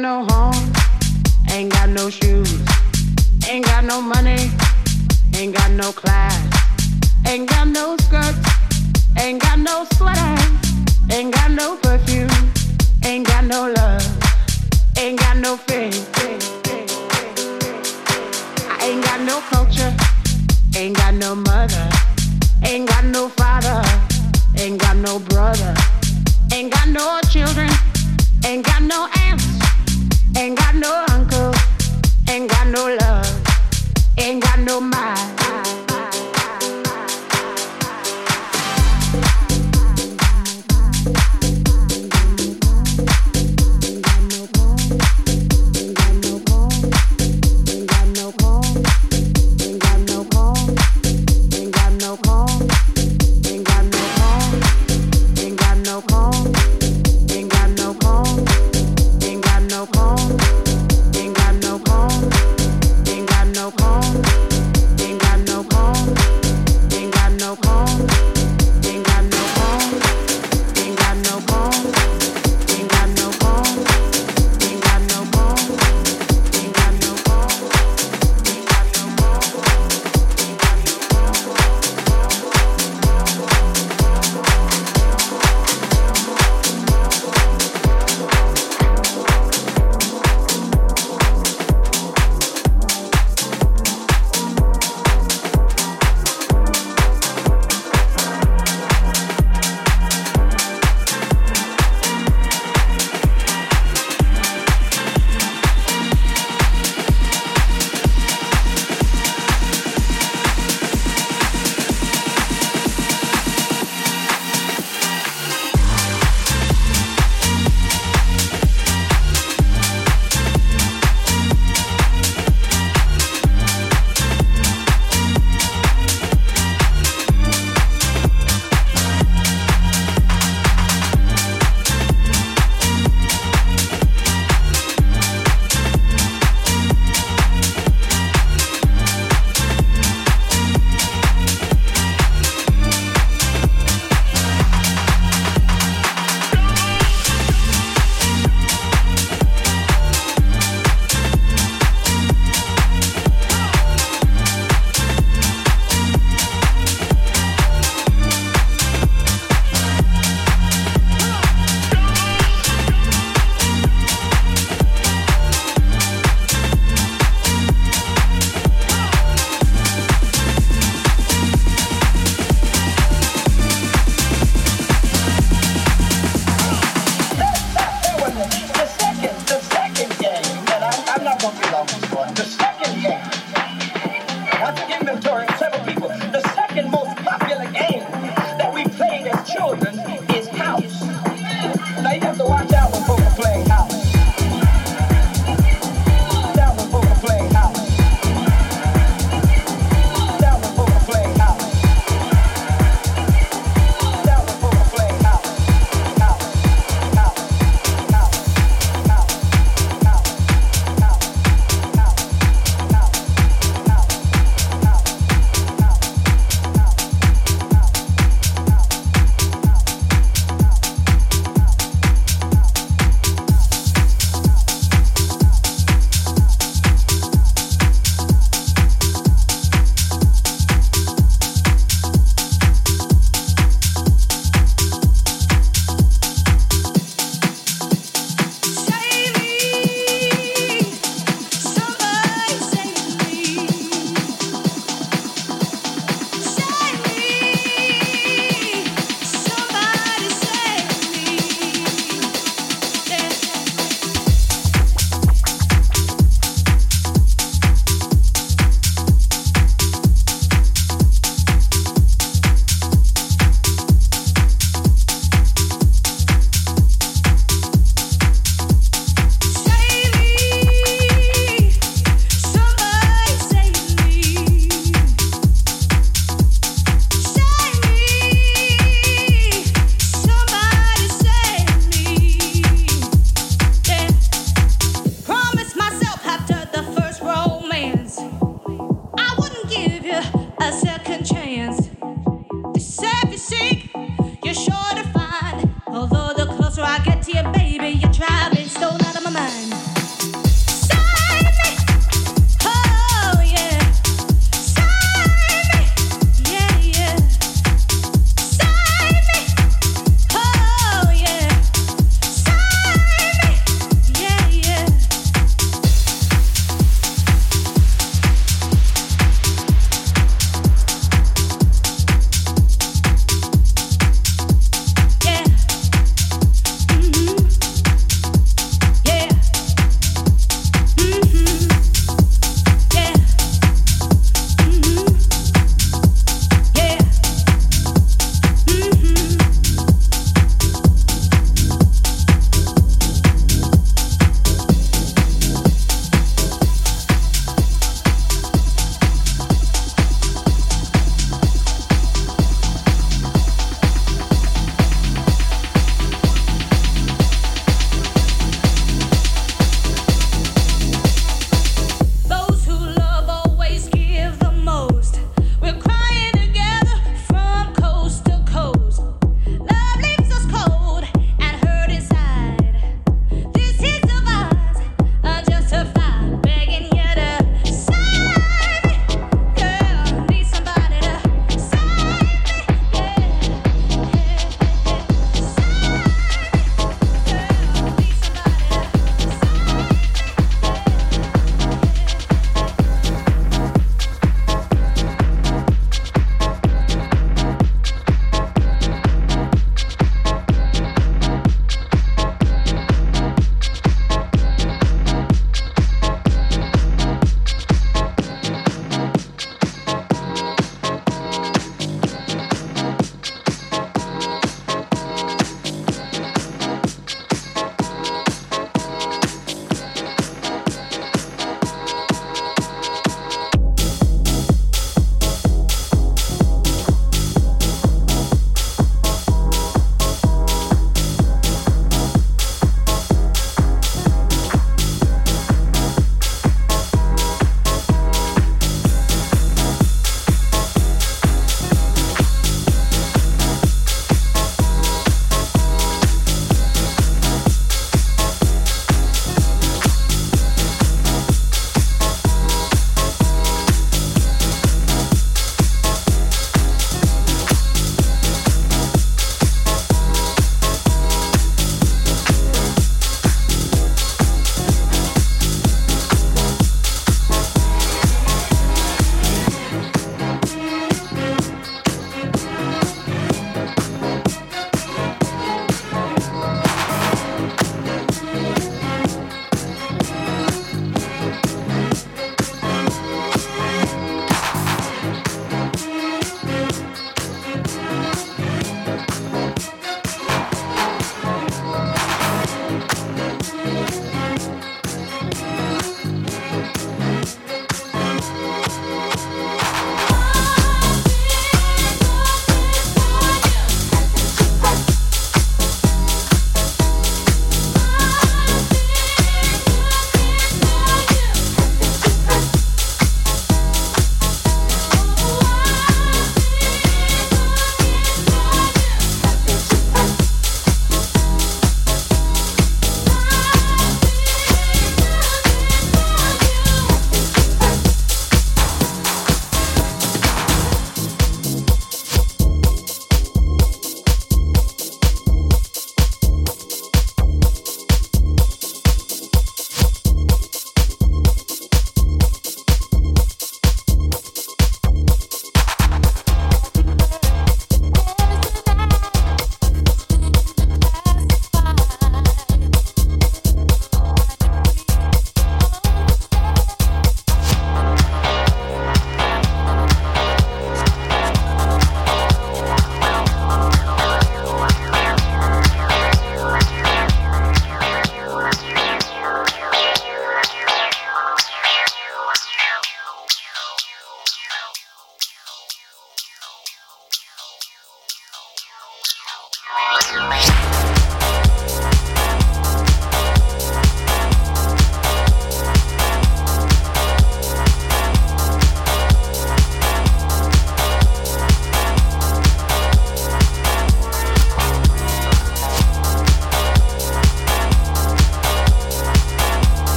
no home,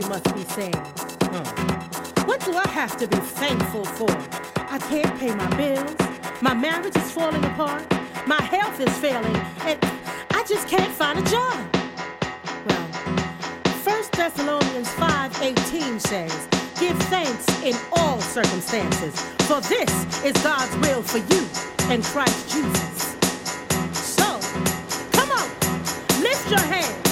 you must be saying. Huh. What do I have to be thankful for? I can't pay my bills. My marriage is falling apart. My health is failing. And I just can't find a job. Well, 1 Thessalonians 5.18 says, Give thanks in all circumstances, for this is God's will for you in Christ Jesus. So, come on, lift your hands.